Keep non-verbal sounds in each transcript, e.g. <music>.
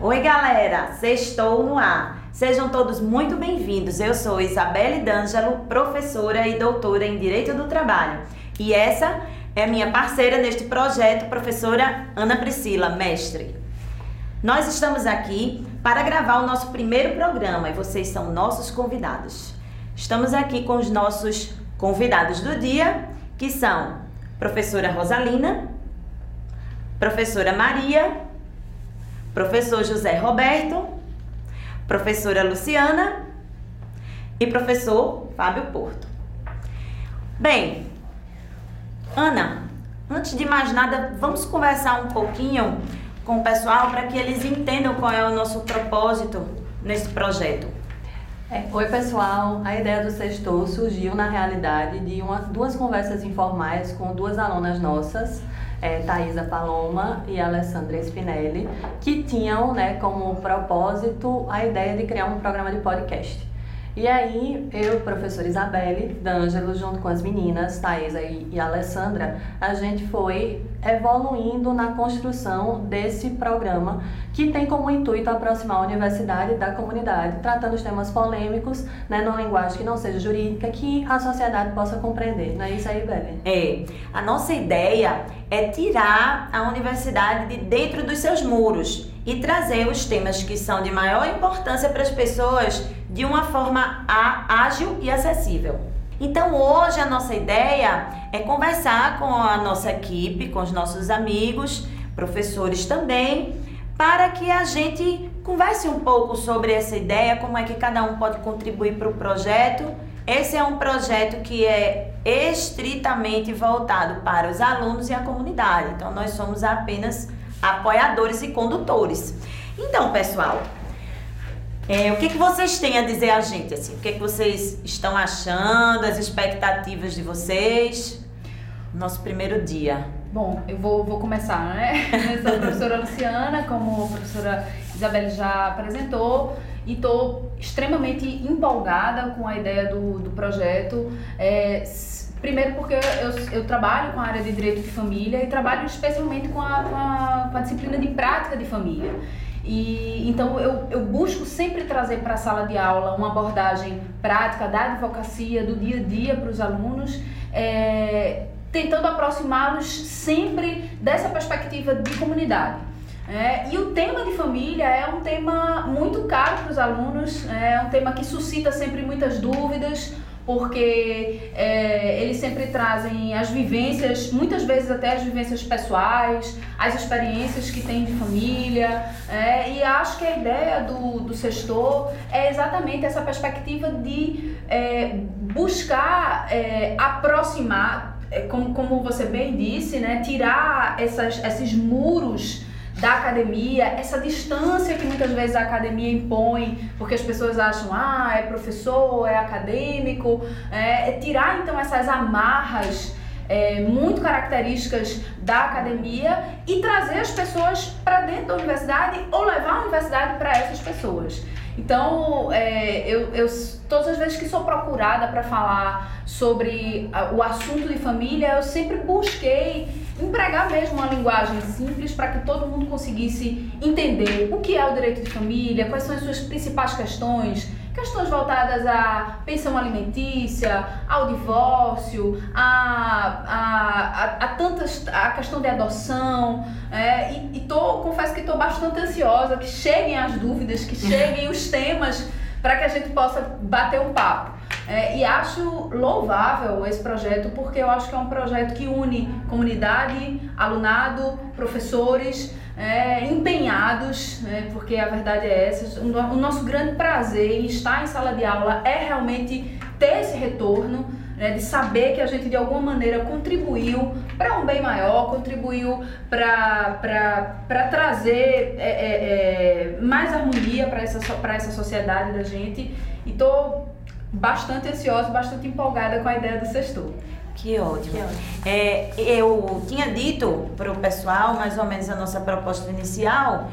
Oi, galera! Sextou no ar. Sejam todos muito bem-vindos. Eu sou Isabelle D'Angelo, professora e doutora em Direito do Trabalho. E essa é minha parceira neste projeto, professora Ana Priscila, mestre. Nós estamos aqui para gravar o nosso primeiro programa e vocês são nossos convidados. Estamos aqui com os nossos convidados do dia, que são professora Rosalina, professora Maria, professor José Roberto, professora Luciana e professor Fábio Porto. Bem, Ana, antes de mais nada, vamos conversar um pouquinho com o pessoal para que eles entendam qual é o nosso propósito nesse projeto. É, oi pessoal, a ideia do Sextou surgiu na realidade de uma, duas conversas informais com duas alunas nossas, é, Thaisa Paloma e Alessandra Spinelli, que tinham né, como propósito a ideia de criar um programa de podcast. E aí, eu, professora Isabelle D'Angelo, junto com as meninas, Thaisa e, e Alessandra, a gente foi evoluindo na construção desse programa que tem como intuito aproximar a universidade da comunidade, tratando os temas polêmicos, né, numa linguagem que não seja jurídica, que a sociedade possa compreender. Não é isso aí, Belle? É. A nossa ideia é tirar a universidade de dentro dos seus muros e trazer os temas que são de maior importância para as pessoas de uma forma ágil e acessível. Então hoje a nossa ideia é conversar com a nossa equipe, com os nossos amigos, professores também, para que a gente converse um pouco sobre essa ideia, como é que cada um pode contribuir para o projeto. Esse é um projeto que é estritamente voltado para os alunos e a comunidade. Então nós somos apenas apoiadores e condutores. Então, pessoal, é, o que, que vocês têm a dizer a gente? Assim? O que, que vocês estão achando, as expectativas de vocês? Nosso primeiro dia. Bom, eu vou, vou começar, né? <laughs> Eu sou a professora Luciana, como a professora Isabelle já apresentou, e estou extremamente empolgada com a ideia do, do projeto. É, primeiro porque eu, eu, trabalho com a área de direito de família e trabalho especialmente com a, com a, com a disciplina de prática de família. E então eu, eu busco sempre trazer para a sala de aula uma abordagem prática da advocacia, do dia a dia para os alunos, é, tentando aproximá-los sempre dessa perspectiva de comunidade. É, e o tema de família é um tema muito caro para os alunos, é um tema que suscita sempre muitas dúvidas, porque é, eles sempre trazem as vivências, muitas vezes até as vivências pessoais, as experiências que têm de família, é, e acho que a ideia do, do sextor é exatamente essa perspectiva de é, buscar é, aproximar, é, como, como você bem disse, né, tirar essas, esses muros da academia, essa distância que muitas vezes a academia impõe, porque as pessoas acham, ah, é professor, é acadêmico, é, é tirar então essas amarras é, muito características da academia e trazer as pessoas para dentro da universidade ou levar a universidade para essas pessoas. Então, é, eu, eu, todas as vezes que sou procurada para falar sobre o assunto de família, eu sempre busquei empregar mesmo uma linguagem simples para que todo mundo conseguisse entender o que é o direito de família, quais são as suas principais questões, questões voltadas à pensão alimentícia, ao divórcio, a, a, a, a tantas, a questão de adoção, é, e, e tô, confesso que estou bastante ansiosa que cheguem as dúvidas, que <laughs> cheguem os temas para que a gente possa bater um papo. É, e acho louvável esse projeto porque eu acho que é um projeto que une comunidade, alunado, professores é, empenhados, né, porque a verdade é essa. O nosso grande prazer em estar em sala de aula é realmente ter esse retorno. Né, de saber que a gente de alguma maneira contribuiu para um bem maior, contribuiu para trazer é, é, é, mais harmonia para essa, essa sociedade da gente. E estou bastante ansiosa, bastante empolgada com a ideia do sextor. Que ótimo. Que ótimo. É, eu tinha dito para o pessoal mais ou menos a nossa proposta inicial.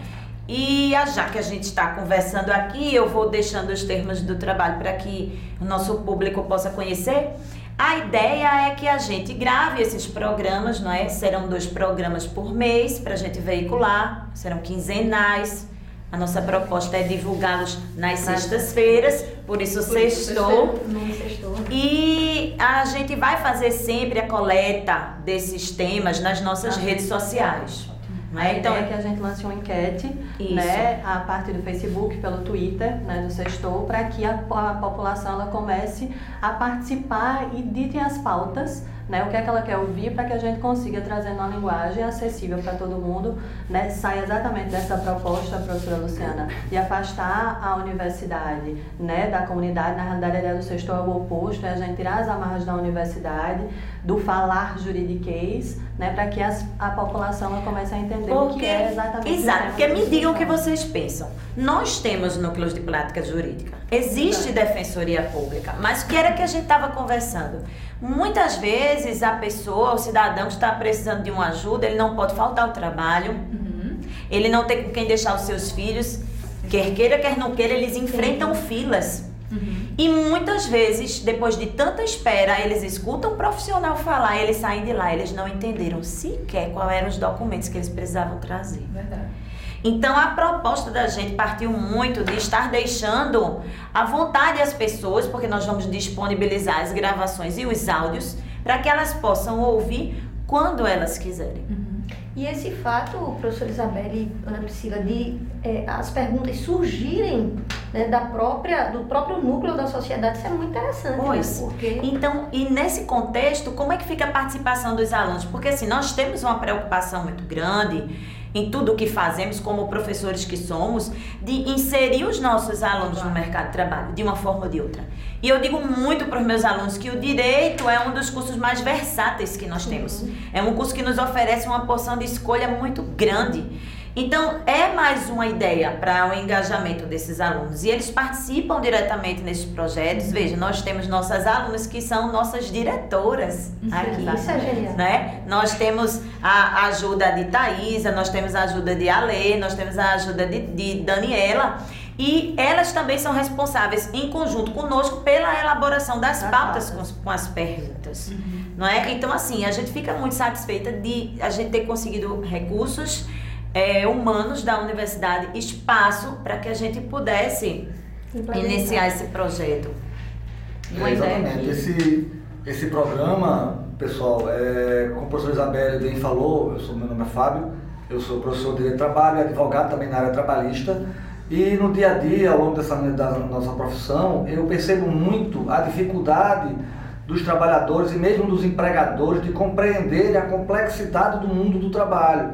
E já que a gente está conversando aqui, eu vou deixando os termos do trabalho para que o nosso público possa conhecer. A ideia é que a gente grave esses programas, não é? Serão dois programas por mês para a gente veicular, serão quinzenais. A nossa proposta é divulgá-los nas sextas-feiras, por isso por sextou. sextou. E a gente vai fazer sempre a coleta desses temas nas nossas ah, redes sociais. Né? Então é que a gente lance uma enquete, né, a parte do Facebook, pelo Twitter, né, do Sextou, para que a, a população ela comece a participar e ditem as pautas né, o que é que ela quer ouvir para que a gente consiga trazer uma linguagem acessível para todo mundo, né, sai exatamente dessa proposta, professora Luciana, de afastar a universidade né, da comunidade. Na realidade, a ideia do sexto é o oposto, é a gente tirar as amarras da universidade, do falar juridiquês, né, para que as, a população comece a entender porque, o que é exatamente Exato, porque me digam o que vocês pensam. Nós temos núcleos de prática jurídica, existe defensoria pública, mas o que era que a gente estava conversando? Muitas vezes a pessoa, o cidadão que está precisando de uma ajuda, ele não pode faltar ao trabalho, uhum. ele não tem com quem deixar os seus filhos, quer queira, quer não queira, eles enfrentam filas. Uhum. E muitas vezes, depois de tanta espera, eles escutam um profissional falar, eles saem de lá, eles não entenderam sequer quais eram os documentos que eles precisavam trazer. Verdade. Então a proposta da gente partiu muito de estar deixando à vontade as pessoas, porque nós vamos disponibilizar as gravações e os áudios para que elas possam ouvir quando elas quiserem. Uhum. E esse fato, professora Isabelle e Ana Priscila, de é, as perguntas surgirem né, da própria, do próprio núcleo da sociedade, isso é muito interessante. Né? Pois. Né? Porque... Então, e nesse contexto, como é que fica a participação dos alunos? Porque assim, nós temos uma preocupação muito grande em tudo o que fazemos como professores que somos, de inserir os nossos alunos no mercado de trabalho, de uma forma ou de outra. E eu digo muito para os meus alunos que o direito é um dos cursos mais versáteis que nós temos. É um curso que nos oferece uma porção de escolha muito grande. Então, é mais uma ideia para o engajamento desses alunos. E eles participam diretamente nesses projetos. Uhum. Veja, nós temos nossas alunas que são nossas diretoras Isso aqui. Isso é genial. Né? Nós temos a ajuda de Thaisa, nós temos a ajuda de Alê, nós temos a ajuda de, de Daniela. E elas também são responsáveis, em conjunto conosco, pela elaboração das pautas com, com as perguntas. Uhum. Não é? Então, assim, a gente fica muito satisfeita de a gente ter conseguido recursos é, humanos da universidade espaço para que a gente pudesse iniciar esse projeto. É, exatamente. Esse, esse programa, pessoal, é, como o professor Isabel bem falou, eu sou, meu nome é Fábio, eu sou professor de Direito de Trabalho, advogado também na área trabalhista. E no dia a dia, ao longo dessa da nossa profissão, eu percebo muito a dificuldade dos trabalhadores e mesmo dos empregadores de compreender a complexidade do mundo do trabalho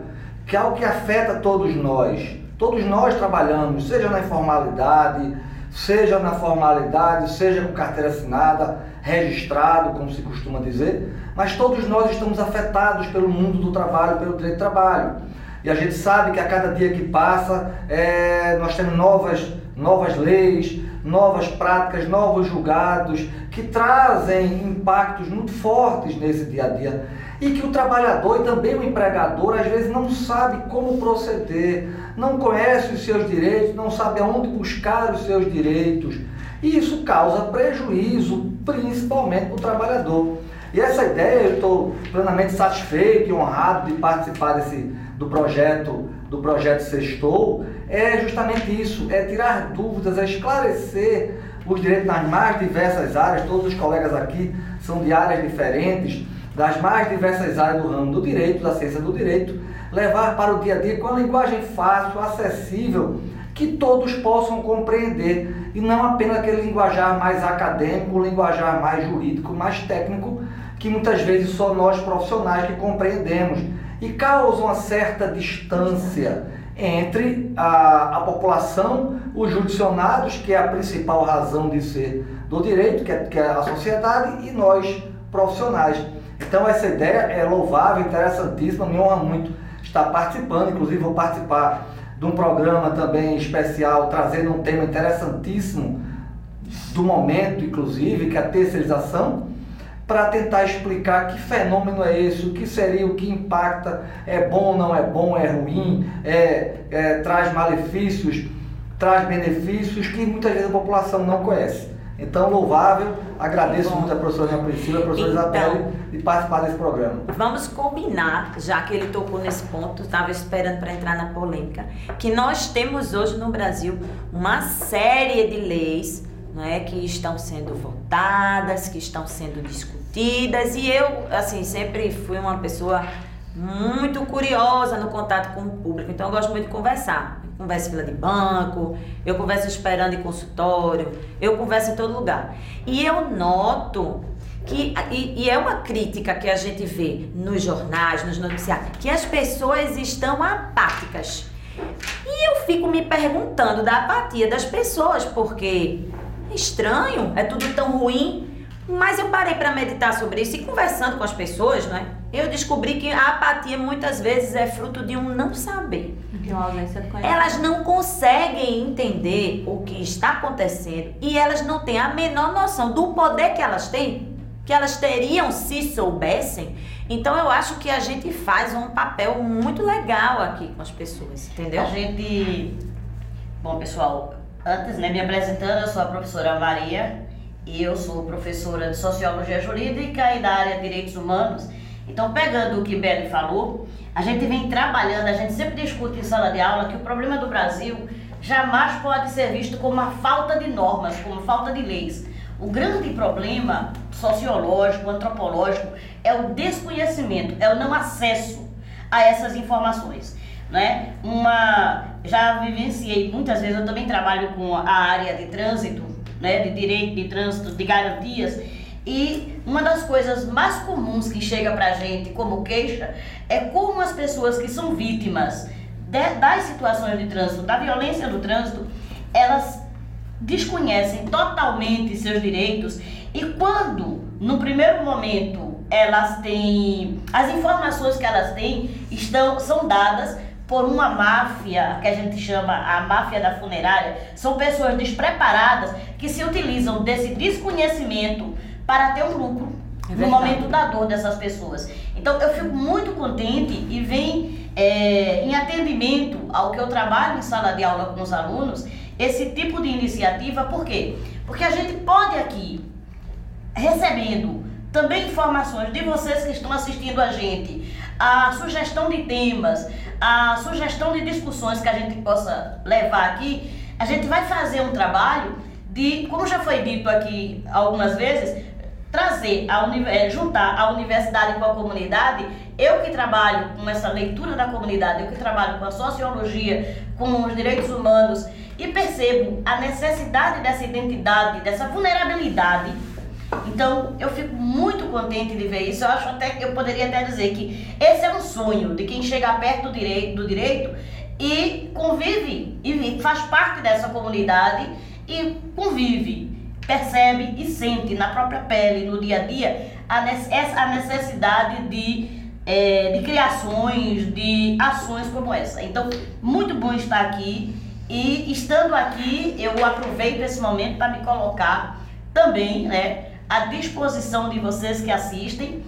que é algo que afeta todos nós. Todos nós trabalhamos, seja na informalidade, seja na formalidade, seja com carteira assinada, registrado, como se costuma dizer, mas todos nós estamos afetados pelo mundo do trabalho, pelo direito do trabalho. E a gente sabe que a cada dia que passa, é, nós temos novas, novas leis, novas práticas, novos julgados, que trazem impactos muito fortes nesse dia a dia e que o trabalhador e também o empregador às vezes não sabe como proceder, não conhece os seus direitos, não sabe aonde buscar os seus direitos. E isso causa prejuízo, principalmente para o trabalhador. E essa ideia, eu estou plenamente satisfeito e honrado de participar desse, do projeto do projeto Sextou, é justamente isso, é tirar dúvidas, é esclarecer os direitos nas mais diversas áreas, todos os colegas aqui são de áreas diferentes, das mais diversas áreas do ramo do direito, da ciência do direito, levar para o dia a dia com a linguagem fácil, acessível, que todos possam compreender e não apenas aquele linguajar mais acadêmico, linguajar mais jurídico, mais técnico, que muitas vezes só nós profissionais que compreendemos e causa uma certa distância entre a, a população, os judicionados, que é a principal razão de ser do direito, que é, que é a sociedade, e nós profissionais. Então essa ideia é louvável, interessantíssima, me honra muito estar participando, inclusive vou participar de um programa também especial trazendo um tema interessantíssimo do momento, inclusive, que é a terceirização, para tentar explicar que fenômeno é esse, o que seria, o que impacta, é bom, não é bom, é ruim, é, é traz malefícios, traz benefícios que muitas vezes a população não conhece. Então, louvável, agradeço muito a professora Ana Priscila, a professora então, Isabelle, de participar desse programa. Vamos combinar, já que ele tocou nesse ponto, estava esperando para entrar na polêmica, que nós temos hoje no Brasil uma série de leis né, que estão sendo votadas, que estão sendo discutidas, e eu, assim, sempre fui uma pessoa muito curiosa no contato com o público, então eu gosto muito de conversar. Converso em fila de banco, eu converso esperando em consultório, eu converso em todo lugar. E eu noto que, e, e, é uma crítica que a gente vê nos jornais, nos noticiários, que as pessoas estão apáticas. E eu fico me perguntando da apatia das pessoas, porque é estranho, é tudo tão ruim, mas eu parei para meditar sobre isso e conversando com as pessoas, né? Eu descobri que a apatia muitas vezes é fruto de um não saber. De uma ausência de conhecimento. Elas não conseguem entender o que está acontecendo e elas não têm a menor noção do poder que elas têm, que elas teriam se soubessem. Então eu acho que a gente faz um papel muito legal aqui com as pessoas, entendeu? A gente. Bom, pessoal, antes, né, me apresentando, eu sou a professora Maria e eu sou professora de Sociologia Jurídica e da área de Direitos Humanos. Então, pegando o que Beli falou, a gente vem trabalhando, a gente sempre discute em sala de aula que o problema do Brasil jamais pode ser visto como uma falta de normas, como falta de leis. O grande problema sociológico, antropológico, é o desconhecimento, é o não acesso a essas informações. Né? Uma, já vivenciei muitas vezes, eu também trabalho com a área de trânsito, né, de direito de trânsito, de garantias. E uma das coisas mais comuns que chega para a gente como queixa é como as pessoas que são vítimas de, das situações de trânsito, da violência do trânsito, elas desconhecem totalmente seus direitos. E quando, no primeiro momento, elas têm as informações que elas têm estão são dadas por uma máfia que a gente chama a máfia da funerária, são pessoas despreparadas que se utilizam desse desconhecimento para ter um lucro é no momento da dor dessas pessoas. Então eu fico muito contente e vem é, em atendimento ao que eu trabalho em sala de aula com os alunos esse tipo de iniciativa, por quê? Porque a gente pode aqui, recebendo também informações de vocês que estão assistindo a gente, a sugestão de temas, a sugestão de discussões que a gente possa levar aqui, a gente vai fazer um trabalho de, como já foi dito aqui algumas vezes, trazer, a, é, juntar a universidade com a comunidade. Eu que trabalho com essa leitura da comunidade, eu que trabalho com a sociologia, com os direitos humanos e percebo a necessidade dessa identidade, dessa vulnerabilidade então, eu fico muito contente de ver isso. Eu acho até que eu poderia até dizer que esse é um sonho de quem chega perto do direito, do direito e convive e faz parte dessa comunidade e convive, percebe e sente na própria pele, no dia a dia, a necessidade de, é, de criações, de ações como essa. Então, muito bom estar aqui e estando aqui, eu aproveito esse momento para me colocar também, né? à disposição de vocês que assistem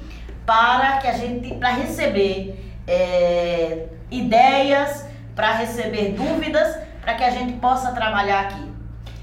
para que a gente para receber é, ideias, para receber dúvidas, para que a gente possa trabalhar aqui.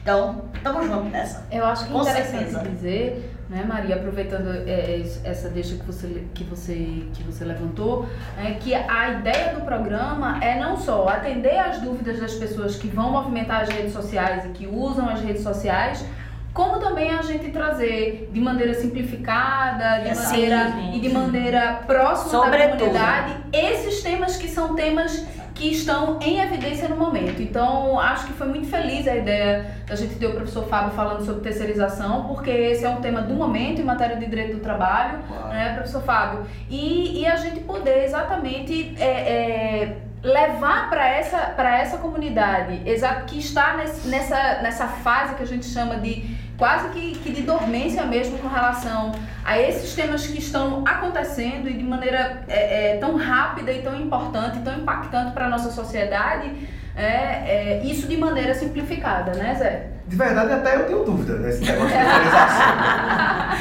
Então, estamos juntos nessa. Eu acho que é interessante certeza. dizer, né, Maria, aproveitando é, essa deixa que você, que você, que você levantou, é que a ideia do programa é não só atender às dúvidas das pessoas que vão movimentar as redes sociais e que usam as redes sociais, como também a gente trazer de maneira simplificada, de maneira e de maneira próxima Sobretudo. da comunidade esses temas que são temas que estão em evidência no momento. Então, acho que foi muito feliz a ideia da gente ter o professor Fábio falando sobre terceirização, porque esse é um tema do momento em matéria de direito do trabalho, Uau. né, professor Fábio? E, e a gente poder exatamente é, é, levar para essa, essa comunidade, exato, que está nesse, nessa, nessa fase que a gente chama de quase que, que de dormência mesmo com relação a esses temas que estão acontecendo e de maneira é, é, tão rápida e tão importante, tão impactante para a nossa sociedade, é, é, isso de maneira simplificada, né, Zé? De verdade, até eu tenho dúvida nesse negócio de.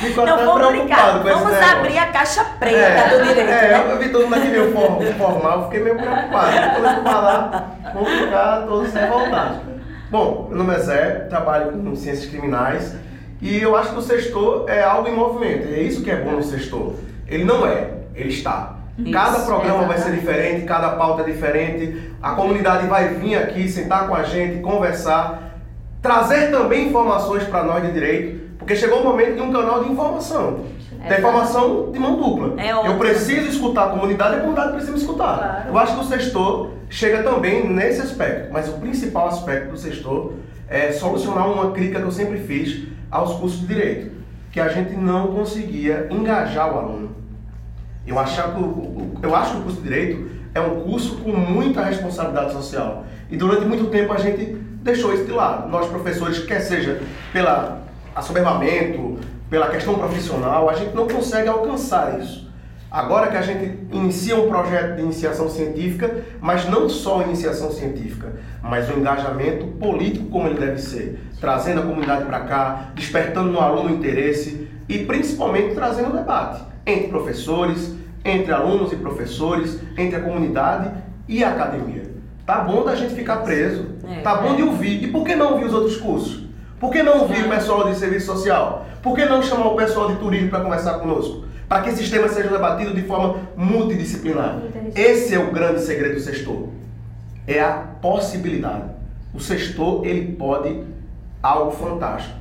Fico <laughs> Não, vamos brincar. Vamos abrir a caixa preta é, do direito. É, né? eu vi todo mundo aqui meio formal, fiquei meio preocupado. Quando eu falar, vou ficar todos revoltados. Bom, meu nome é Zé, trabalho com ciências criminais E eu acho que o sextor é algo em movimento. É isso que é bom no sextor. Ele não é, ele está. Isso, cada programa exatamente. vai ser diferente, cada pauta é diferente. A comunidade vai vir aqui, sentar com a gente, conversar, trazer também informações para nós de direito, porque chegou o momento de um canal de informação. É da informação de mão dupla. É eu preciso escutar a comunidade e a comunidade precisa me escutar. Claro. Eu acho que o sextor chega também nesse aspecto, mas o principal aspecto do sextor é solucionar uma crítica que eu sempre fiz aos cursos de direito, que a gente não conseguia engajar o aluno. Eu, o, eu acho que o curso de direito é um curso com muita responsabilidade social. E durante muito tempo a gente deixou isso de lado. Nós professores, quer seja pelo assoberbamento, pela questão profissional, a gente não consegue alcançar isso. Agora que a gente inicia um projeto de iniciação científica, mas não só iniciação científica, mas o engajamento político como ele deve ser, trazendo a comunidade para cá, despertando no aluno interesse e principalmente trazendo debate entre professores, entre alunos e professores, entre a comunidade e a academia. Tá bom da gente ficar preso, é, tá bom de ouvir. E por que não ouvir os outros cursos? Por que não ouvir o pessoal de serviço social? Por que não chamar o pessoal de turismo para conversar conosco? Para que esses temas sejam debatidos de forma multidisciplinar. Esse é o grande segredo do sextor. É a possibilidade. O sextor, ele pode algo fantástico.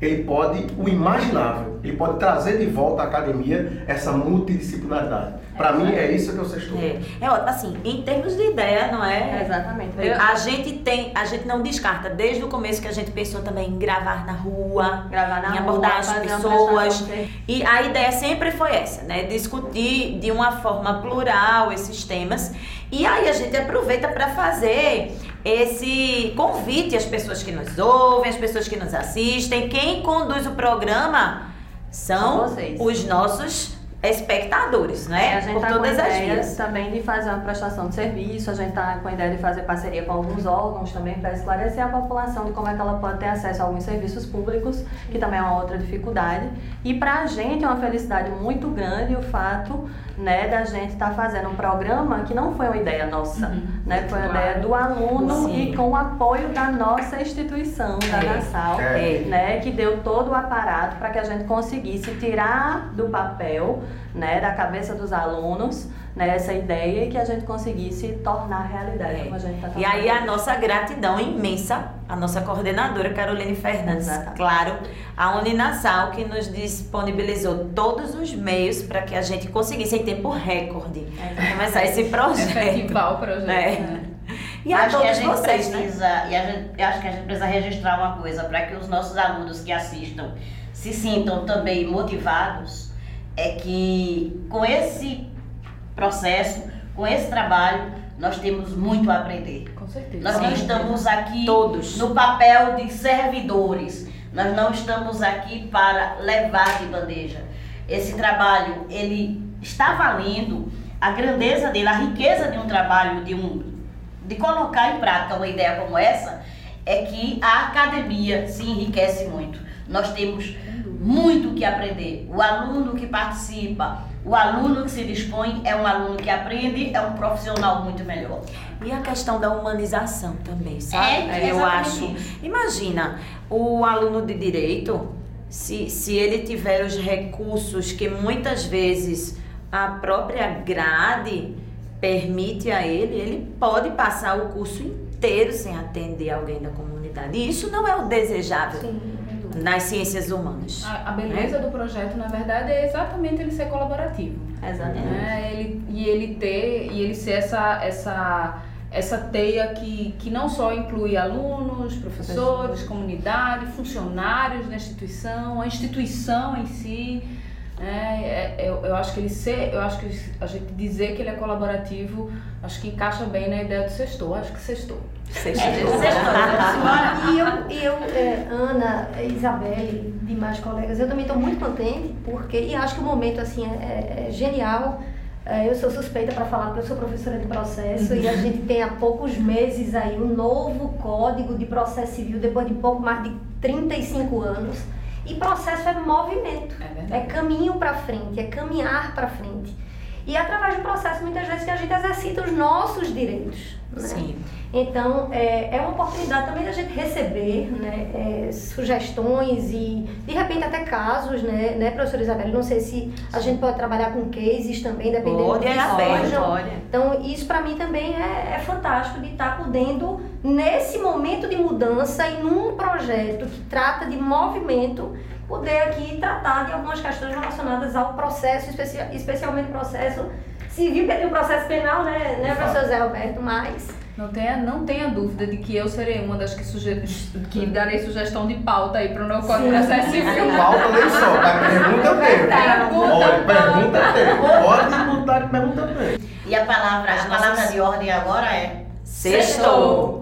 Ele pode o imaginável. Ele pode trazer de volta à academia essa multidisciplinaridade. Para é, mim é isso que eu sexto. É, é assim, em termos de ideia, não é? é exatamente. Eu, a gente tem, a gente não descarta desde o começo que a gente pensou também em gravar na rua, gravar na em abordar as pessoas. E a ideia sempre foi essa, né? Discutir de uma forma plural esses temas. E aí a gente aproveita para fazer esse convite às pessoas que nos ouvem, às pessoas que nos assistem. Quem conduz o programa são, são os nossos espectadores, né? É, a gente Por tá todas com as vias. também de fazer uma prestação de serviço, a gente está com a ideia de fazer parceria com alguns órgãos também para esclarecer a população de como é que ela pode ter acesso a alguns serviços públicos, que também é uma outra dificuldade. E para a gente é uma felicidade muito grande o fato né, da gente estar tá fazendo um programa que não foi uma ideia nossa, uhum. né, foi uma claro. ideia do aluno Sim. e com o apoio da nossa instituição, da é. Nassau, é. né, que deu todo o aparato para que a gente conseguisse tirar do papel, né, da cabeça dos alunos, né, essa ideia e que a gente conseguisse tornar realidade, é. como a gente está E aí a nossa gratidão imensa, a nossa coordenadora Caroline Fernandes, Exatamente. claro, a Uninassal que nos disponibilizou todos os meios para que a gente conseguisse em tempo recorde é. começar esse projeto. Efetivar o projeto. É. Né? E a acho todos que a gente vocês, né? precisa, né? e a gente, acho que a gente precisa registrar uma coisa para que os nossos alunos que assistam se sintam também motivados, é que com esse processo, com esse trabalho, nós temos muito a aprender. Com certeza. Nós não estamos aqui Todos. no papel de servidores. Nós não estamos aqui para levar de bandeja. Esse trabalho, ele está valendo a grandeza dele, a riqueza de um trabalho, de um de colocar em prática uma ideia como essa, é que a academia se enriquece muito. Nós temos muito que aprender. O aluno que participa, o aluno que se dispõe é um aluno que aprende, é um profissional muito melhor. E a questão da humanização também, sabe? É, Eu acho. Isso. Imagina, o aluno de direito, se, se ele tiver os recursos que muitas vezes a própria grade permite a ele, ele pode passar o curso inteiro sem atender alguém da comunidade. E isso não é o desejável. Sim nas ciências humanas. A, a beleza né? do projeto, na verdade, é exatamente ele ser colaborativo. Exatamente. Né? Ele, e ele ter e ele ser essa essa essa teia que, que não só inclui alunos, professores, comunidade, funcionários da instituição, a instituição em si. Né? É, é, eu, eu acho que ele ser, eu acho que a gente dizer que ele é colaborativo, acho que encaixa bem na ideia do sextor. Acho que sextor. Sextou. É, e eu, e eu é, Ana, Isabelle, demais colegas, eu também estou muito contente, porque, e acho que o momento assim é, é, é genial. É, eu sou suspeita para falar, porque eu sou professora de processo e a gente tem há poucos meses aí um novo código de processo civil, depois de pouco mais de 35 anos. E processo é movimento, é, é caminho para frente, é caminhar para frente. E através do processo, muitas vezes, que a gente exercita os nossos direitos. Né? Sim. Então, é, é uma oportunidade também da gente receber né, é, sugestões e, de repente, até casos, né, né, professora Isabel? Não sei se a gente pode trabalhar com cases também, dependendo Pode, do que é pode. Então, isso para mim também é, é fantástico de estar podendo, nesse momento de mudança e num projeto que trata de movimento, poder aqui tratar de algumas questões relacionadas ao processo, especi- especialmente o processo civil, que tem o processo penal, né, né professor Zé Alberto? Mas Não tenha, não tenha dúvida de que eu serei uma das que, suge... que darei sugestão de pauta aí para o meu código de processo civil. Falta nem só, mas pergunta eu tenho. Pergunta, Olha, pergunta eu tenho. Pode botar que pergunta eu tenho. E a palavra, a palavra de ordem agora é Sextou.